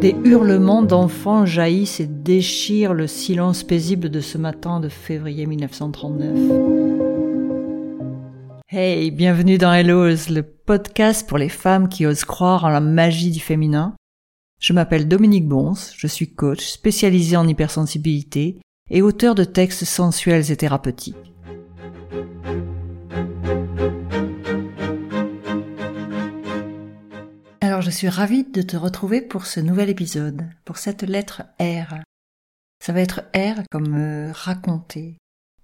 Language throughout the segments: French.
Des hurlements d'enfants jaillissent et déchirent le silence paisible de ce matin de février 1939. Hey, bienvenue dans Hellos, le podcast pour les femmes qui osent croire en la magie du féminin. Je m'appelle Dominique Bons, je suis coach spécialisé en hypersensibilité et auteur de textes sensuels et thérapeutiques. Je suis ravie de te retrouver pour ce nouvel épisode, pour cette lettre R. Ça va être R comme euh, raconter,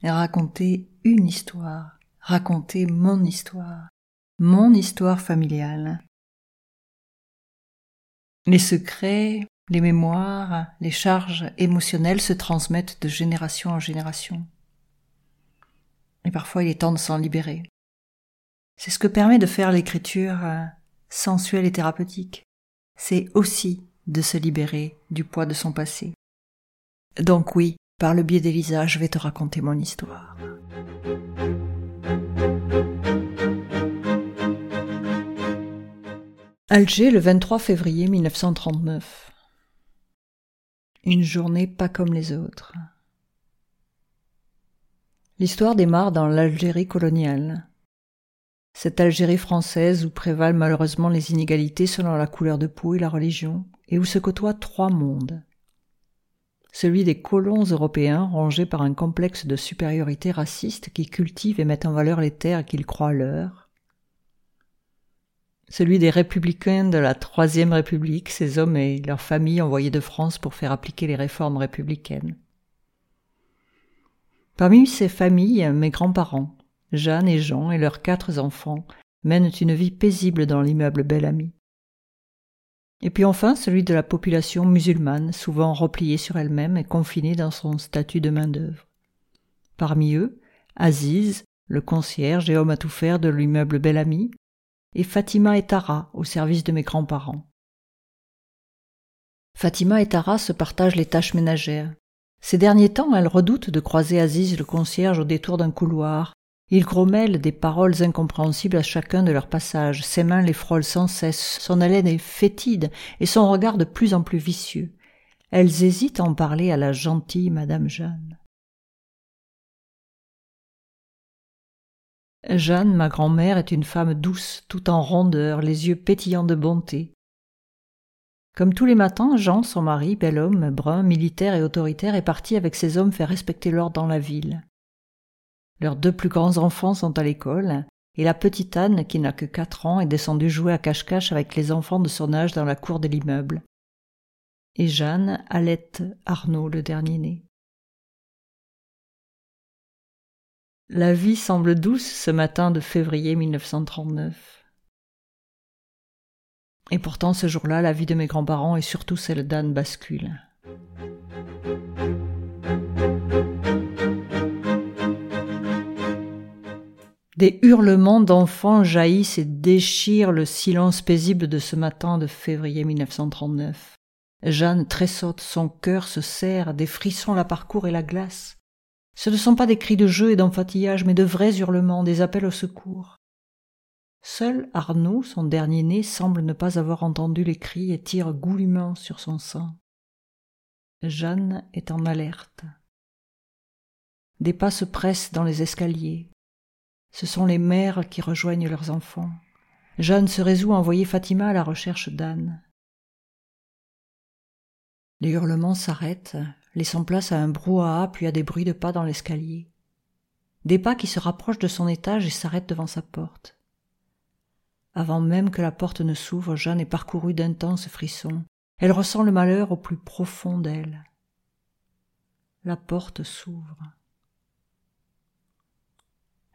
raconter une histoire, raconter mon histoire, mon histoire familiale. Les secrets, les mémoires, les charges émotionnelles se transmettent de génération en génération. Et parfois il est temps de s'en libérer. C'est ce que permet de faire l'écriture sensuelle et thérapeutique. C'est aussi de se libérer du poids de son passé. Donc oui, par le biais d'Elisa, je vais te raconter mon histoire. Alger, le 23 février 1939. Une journée pas comme les autres. L'histoire démarre dans l'Algérie coloniale. Cette Algérie française où prévalent malheureusement les inégalités selon la couleur de peau et la religion, et où se côtoient trois mondes. Celui des colons européens rangés par un complexe de supériorité raciste qui cultivent et mettent en valeur les terres qu'ils croient leurs, celui des républicains de la Troisième République, ces hommes et leurs familles envoyés de France pour faire appliquer les réformes républicaines. Parmi ces familles, mes grands-parents, Jeanne et Jean et leurs quatre enfants, mènent une vie paisible dans l'immeuble Belle Amie. Et puis enfin celui de la population musulmane, souvent repliée sur elle-même et confinée dans son statut de main-d'œuvre. Parmi eux, Aziz, le concierge et homme à tout faire de l'immeuble Belle Amie, et Fatima et Tara au service de mes grands-parents. Fatima et Tara se partagent les tâches ménagères. Ces derniers temps, elles redoutent de croiser Aziz le concierge au détour d'un couloir. Il grommelle des paroles incompréhensibles à chacun de leurs passages, ses mains les frôlent sans cesse, son haleine est fétide et son regard de plus en plus vicieux. Elles hésitent à en parler à la gentille Madame Jeanne. Jeanne, ma grand-mère, est une femme douce, tout en rondeur, les yeux pétillants de bonté. Comme tous les matins, Jean, son mari, bel homme, brun, militaire et autoritaire, est parti avec ses hommes faire respecter l'ordre dans la ville. Leurs deux plus grands enfants sont à l'école, et la petite Anne, qui n'a que quatre ans, est descendue jouer à cache-cache avec les enfants de son âge dans la cour de l'immeuble. Et Jeanne allait Arnaud, le dernier né. La vie semble douce ce matin de février 1939. Et pourtant ce jour-là, la vie de mes grands-parents et surtout celle d'Anne bascule. Des hurlements d'enfants jaillissent et déchirent le silence paisible de ce matin de février 1939. Jeanne tressaute, son cœur se serre, des frissons la parcourent et la glacent. Ce ne sont pas des cris de jeu et d'enfatillage, mais de vrais hurlements, des appels au secours. Seul Arnaud, son dernier né, semble ne pas avoir entendu les cris et tire goulûment sur son sang. Jeanne est en alerte. Des pas se pressent dans les escaliers. Ce sont les mères qui rejoignent leurs enfants. Jeanne se résout à envoyer Fatima à la recherche d'Anne. Les hurlements s'arrêtent, laissant place à un brouhaha puis à des bruits de pas dans l'escalier. Des pas qui se rapprochent de son étage et s'arrêtent devant sa porte. Avant même que la porte ne s'ouvre, Jeanne est parcourue d'intenses frissons. Elle ressent le malheur au plus profond d'elle. La porte s'ouvre.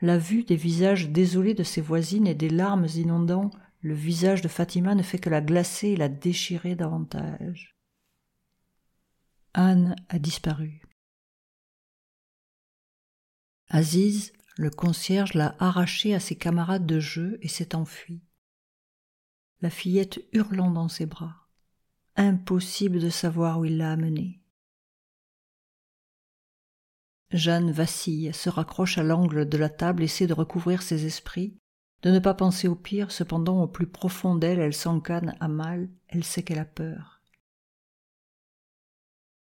La vue des visages désolés de ses voisines et des larmes inondant le visage de Fatima ne fait que la glacer et la déchirer davantage. Anne a disparu. Aziz, le concierge, l'a arrachée à ses camarades de jeu et s'est enfui. La fillette hurlant dans ses bras. Impossible de savoir où il l'a amenée. Jeanne vacille, se raccroche à l'angle de la table, essaie de recouvrir ses esprits, de ne pas penser au pire, cependant au plus profond d'elle, elle s'encane à mal, elle sait qu'elle a peur.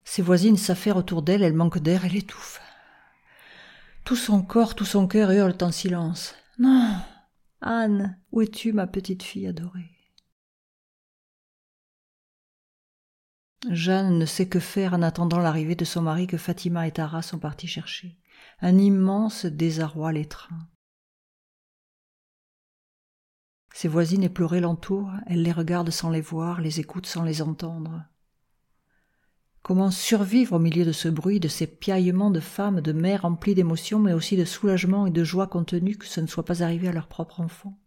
Ses voisines s'affairent autour d'elle, elle manque d'air, elle étouffe. Tout son corps, tout son cœur hurlent en silence. Non. Anne, où es-tu, ma petite fille adorée? Jeanne ne sait que faire en attendant l'arrivée de son mari que Fatima et Tara sont partis chercher. Un immense désarroi l'étreint. Ses voisines éplorées l'entourent, elle les regarde sans les voir, les écoute sans les entendre. Comment survivre au milieu de ce bruit, de ces piaillements de femmes, de mères remplies d'émotions, mais aussi de soulagement et de joie contenue que ce ne soit pas arrivé à leur propre enfant?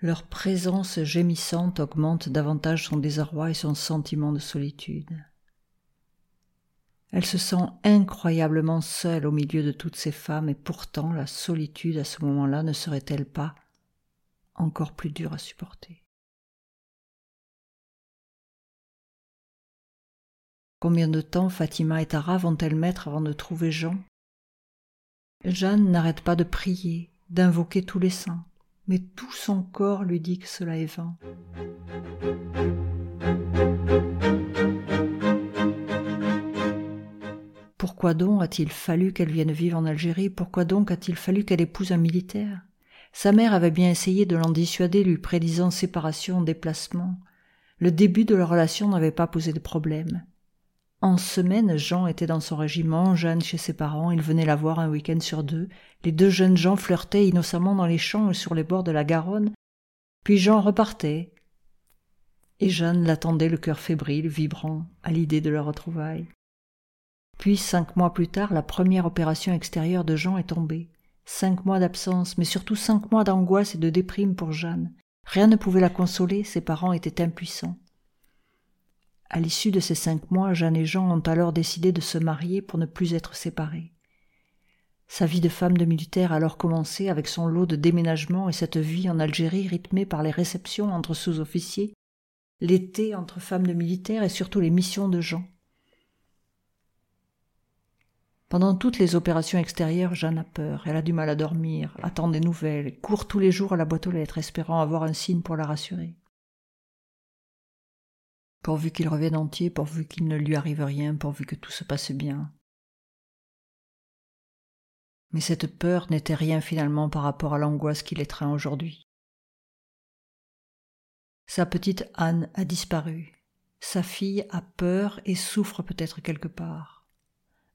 Leur présence gémissante augmente davantage son désarroi et son sentiment de solitude. Elle se sent incroyablement seule au milieu de toutes ces femmes et pourtant la solitude à ce moment-là ne serait-elle pas encore plus dure à supporter? Combien de temps Fatima et Tara vont-elles mettre avant de trouver Jean? Jeanne n'arrête pas de prier, d'invoquer tous les saints, mais tout son corps lui dit que cela est vain. Pourquoi donc a-t-il fallu qu'elle vienne vivre en Algérie? Pourquoi donc a-t-il fallu qu'elle épouse un militaire? Sa mère avait bien essayé de l'en dissuader, lui prédisant séparation, déplacement. Le début de leur relation n'avait pas posé de problème. En semaine, Jean était dans son régiment, Jeanne chez ses parents, il venait la voir un week-end sur deux. Les deux jeunes gens flirtaient innocemment dans les champs et sur les bords de la Garonne. Puis Jean repartait. Et Jeanne l'attendait le cœur fébrile, vibrant, à l'idée de leur retrouvaille. Puis, cinq mois plus tard, la première opération extérieure de Jean est tombée. Cinq mois d'absence, mais surtout cinq mois d'angoisse et de déprime pour Jeanne. Rien ne pouvait la consoler, ses parents étaient impuissants. À l'issue de ces cinq mois, Jeanne et Jean ont alors décidé de se marier pour ne plus être séparés. Sa vie de femme de militaire a alors commencé avec son lot de déménagements et cette vie en Algérie rythmée par les réceptions entre sous-officiers, l'été entre femmes de militaire et surtout les missions de Jean. Pendant toutes les opérations extérieures, Jeanne a peur, elle a du mal à dormir, attend des nouvelles, court tous les jours à la boîte aux lettres espérant avoir un signe pour la rassurer pourvu qu'il revienne entier, pourvu qu'il ne lui arrive rien, pourvu que tout se passe bien. Mais cette peur n'était rien finalement par rapport à l'angoisse qui l'étreint aujourd'hui. Sa petite Anne a disparu. Sa fille a peur et souffre peut-être quelque part.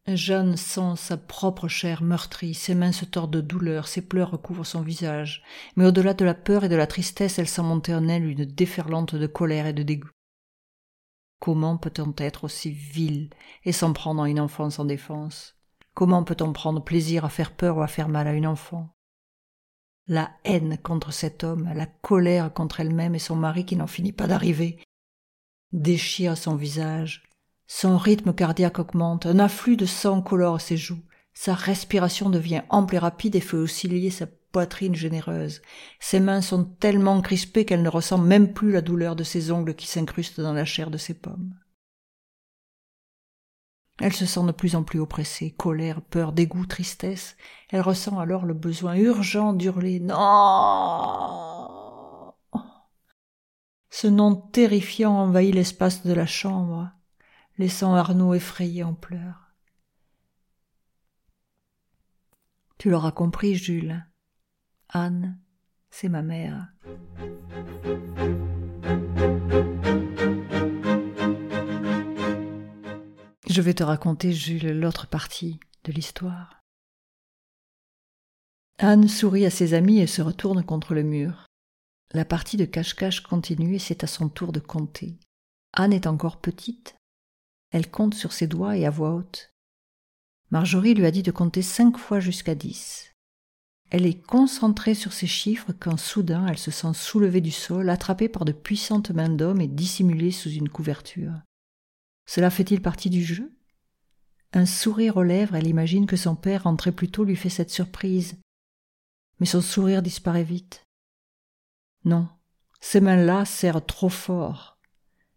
Jeanne sent sa propre chair meurtrie, ses mains se tordent de douleur, ses pleurs recouvrent son visage. Mais au-delà de la peur et de la tristesse, elle sent monter en elle une déferlante de colère et de dégoût. Comment peut-on être aussi vil et s'en prendre à une enfant sans défense? Comment peut-on prendre plaisir à faire peur ou à faire mal à une enfant? La haine contre cet homme, la colère contre elle-même et son mari qui n'en finit pas d'arriver, déchire son visage. Son rythme cardiaque augmente, un afflux de sang colore ses joues, sa respiration devient ample et rapide et fait osciller sa poitrine généreuse. Ses mains sont tellement crispées qu'elle ne ressent même plus la douleur de ses ongles qui s'incrustent dans la chair de ses pommes. Elle se sent de plus en plus oppressée, colère, peur, dégoût, tristesse. Elle ressent alors le besoin urgent d'hurler Non. Ce nom terrifiant envahit l'espace de la chambre, laissant Arnaud effrayé en pleurs. Tu l'auras compris, Jules. Anne, c'est ma mère. Je vais te raconter, Jules, l'autre partie de l'histoire. Anne sourit à ses amis et se retourne contre le mur. La partie de cache-cache continue et c'est à son tour de compter. Anne est encore petite. Elle compte sur ses doigts et à voix haute. Marjorie lui a dit de compter cinq fois jusqu'à dix. Elle est concentrée sur ces chiffres quand soudain elle se sent soulevée du sol, attrapée par de puissantes mains d'homme et dissimulée sous une couverture. Cela fait-il partie du jeu? Un sourire aux lèvres, elle imagine que son père rentré plus tôt lui fait cette surprise. Mais son sourire disparaît vite. Non, ces mains-là serrent trop fort.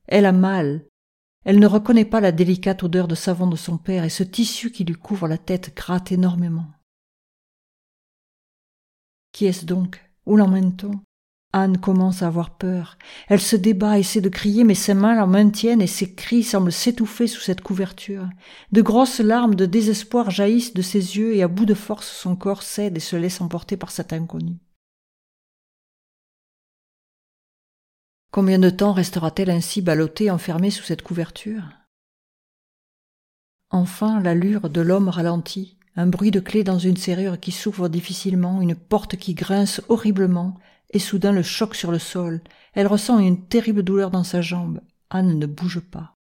Elle a mal. Elle ne reconnaît pas la délicate odeur de savon de son père et ce tissu qui lui couvre la tête gratte énormément. Qui est-ce donc? Où l'emmène-t-on? Anne commence à avoir peur. Elle se débat, essaie de crier, mais ses mains la maintiennent et ses cris semblent s'étouffer sous cette couverture. De grosses larmes de désespoir jaillissent de ses yeux et à bout de force son corps cède et se laisse emporter par cet inconnu. Combien de temps restera-t-elle ainsi ballottée, enfermée sous cette couverture? Enfin, l'allure de l'homme ralentit, un bruit de clé dans une serrure qui s'ouvre difficilement, une porte qui grince horriblement, et soudain le choc sur le sol. Elle ressent une terrible douleur dans sa jambe. Anne ne bouge pas.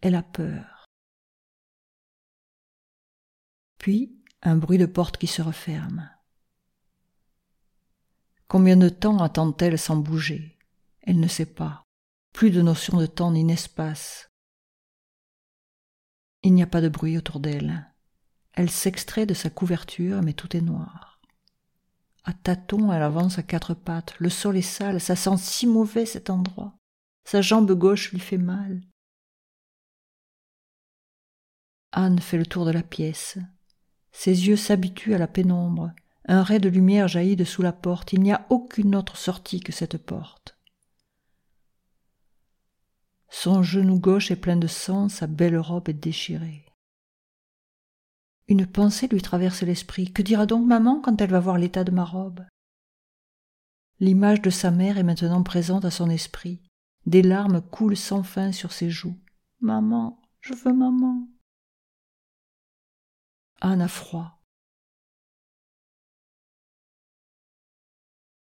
Elle a peur. Puis un bruit de porte qui se referme. Combien de temps attend-elle sans bouger? Elle ne sait pas. Plus de notion de temps ni d'espace. Il n'y a pas de bruit autour d'elle. Elle s'extrait de sa couverture, mais tout est noir. À tâtons, elle avance à quatre pattes. Le sol est sale, ça sent si mauvais cet endroit. Sa jambe gauche lui fait mal. Anne fait le tour de la pièce. Ses yeux s'habituent à la pénombre. Un ray de lumière jaillit de sous la porte. Il n'y a aucune autre sortie que cette porte. Son genou gauche est plein de sang, sa belle robe est déchirée. Une pensée lui traverse l'esprit. Que dira donc maman quand elle va voir l'état de ma robe? L'image de sa mère est maintenant présente à son esprit. Des larmes coulent sans fin sur ses joues. Maman, je veux maman. Anne a froid.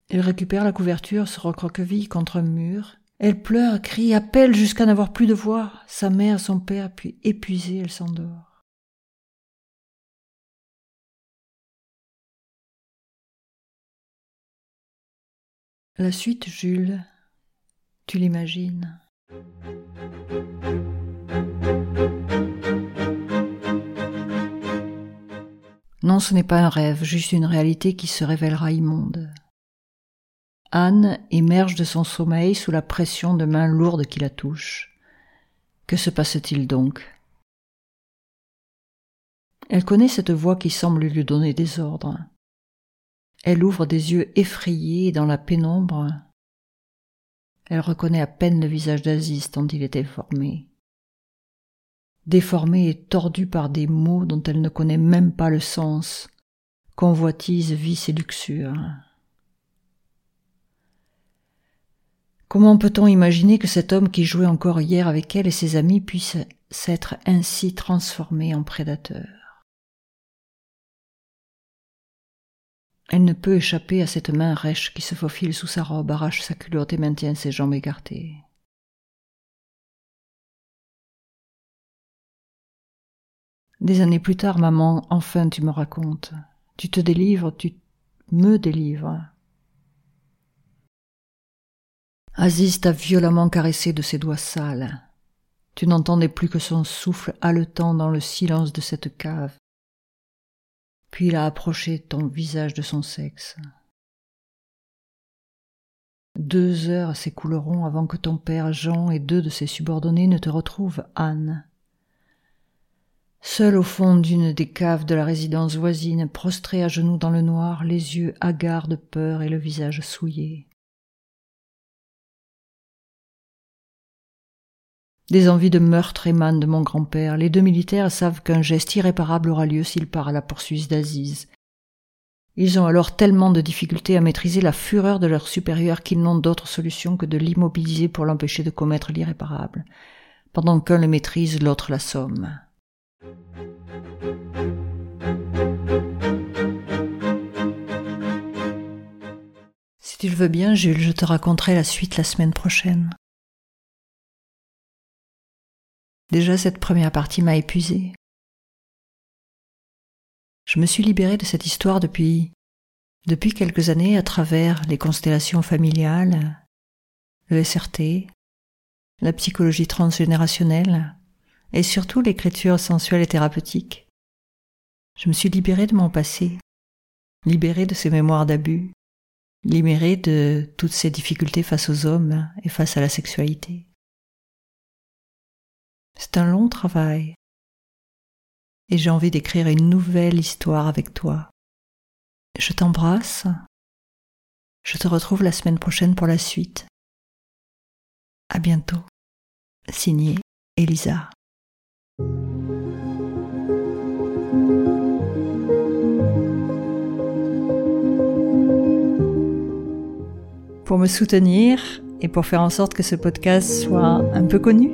Elle récupère la couverture, se recroqueville contre un mur. Elle pleure, crie, appelle jusqu'à n'avoir plus de voix. Sa mère, son père, puis épuisée, elle s'endort. La suite, Jules, tu l'imagines. Non, ce n'est pas un rêve, juste une réalité qui se révélera immonde. Anne émerge de son sommeil sous la pression de mains lourdes qui la touchent. Que se passe-t-il donc? Elle connaît cette voix qui semble lui donner des ordres. Elle ouvre des yeux effrayés dans la pénombre. Elle reconnaît à peine le visage d'Aziz tant il est déformé. Déformé et tordu par des mots dont elle ne connaît même pas le sens. Convoitise, vice et luxure. Comment peut-on imaginer que cet homme qui jouait encore hier avec elle et ses amis puisse s'être ainsi transformé en prédateur? Elle ne peut échapper à cette main rêche qui se faufile sous sa robe, arrache sa culotte et maintient ses jambes écartées. Des années plus tard, maman, enfin tu me racontes. Tu te délivres, tu me délivres. Aziz t'a violemment caressé de ses doigts sales. Tu n'entendais plus que son souffle haletant dans le silence de cette cave puis il a approché ton visage de son sexe. Deux heures s'écouleront avant que ton père Jean et deux de ses subordonnés ne te retrouvent, Anne. Seul au fond d'une des caves de la résidence voisine, prostré à genoux dans le noir, les yeux hagards de peur et le visage souillé. Des envies de meurtre émanent de mon grand-père. Les deux militaires savent qu'un geste irréparable aura lieu s'il part à la poursuite d'Aziz. Ils ont alors tellement de difficultés à maîtriser la fureur de leur supérieur qu'ils n'ont d'autre solution que de l'immobiliser pour l'empêcher de commettre l'irréparable. Pendant qu'un le maîtrise, l'autre l'assomme. Si tu le veux bien, Jules, je te raconterai la suite la semaine prochaine. Déjà, cette première partie m'a épuisée. Je me suis libérée de cette histoire depuis, depuis quelques années à travers les constellations familiales, le SRT, la psychologie transgénérationnelle et surtout l'écriture sensuelle et thérapeutique. Je me suis libérée de mon passé, libérée de ces mémoires d'abus, libérée de toutes ces difficultés face aux hommes et face à la sexualité. C'est un long travail. Et j'ai envie d'écrire une nouvelle histoire avec toi. Je t'embrasse Je te retrouve la semaine prochaine pour la suite. À bientôt. Signé Elisa. Pour me soutenir et pour faire en sorte que ce podcast soit un peu connu,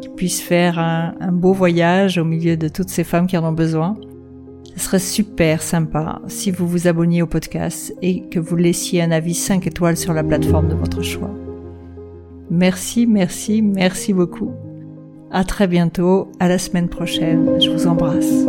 qu'il puisse faire un, un beau voyage au milieu de toutes ces femmes qui en ont besoin, ce serait super sympa si vous vous abonniez au podcast et que vous laissiez un avis 5 étoiles sur la plateforme de votre choix. Merci, merci, merci beaucoup. À très bientôt, à la semaine prochaine. Je vous embrasse.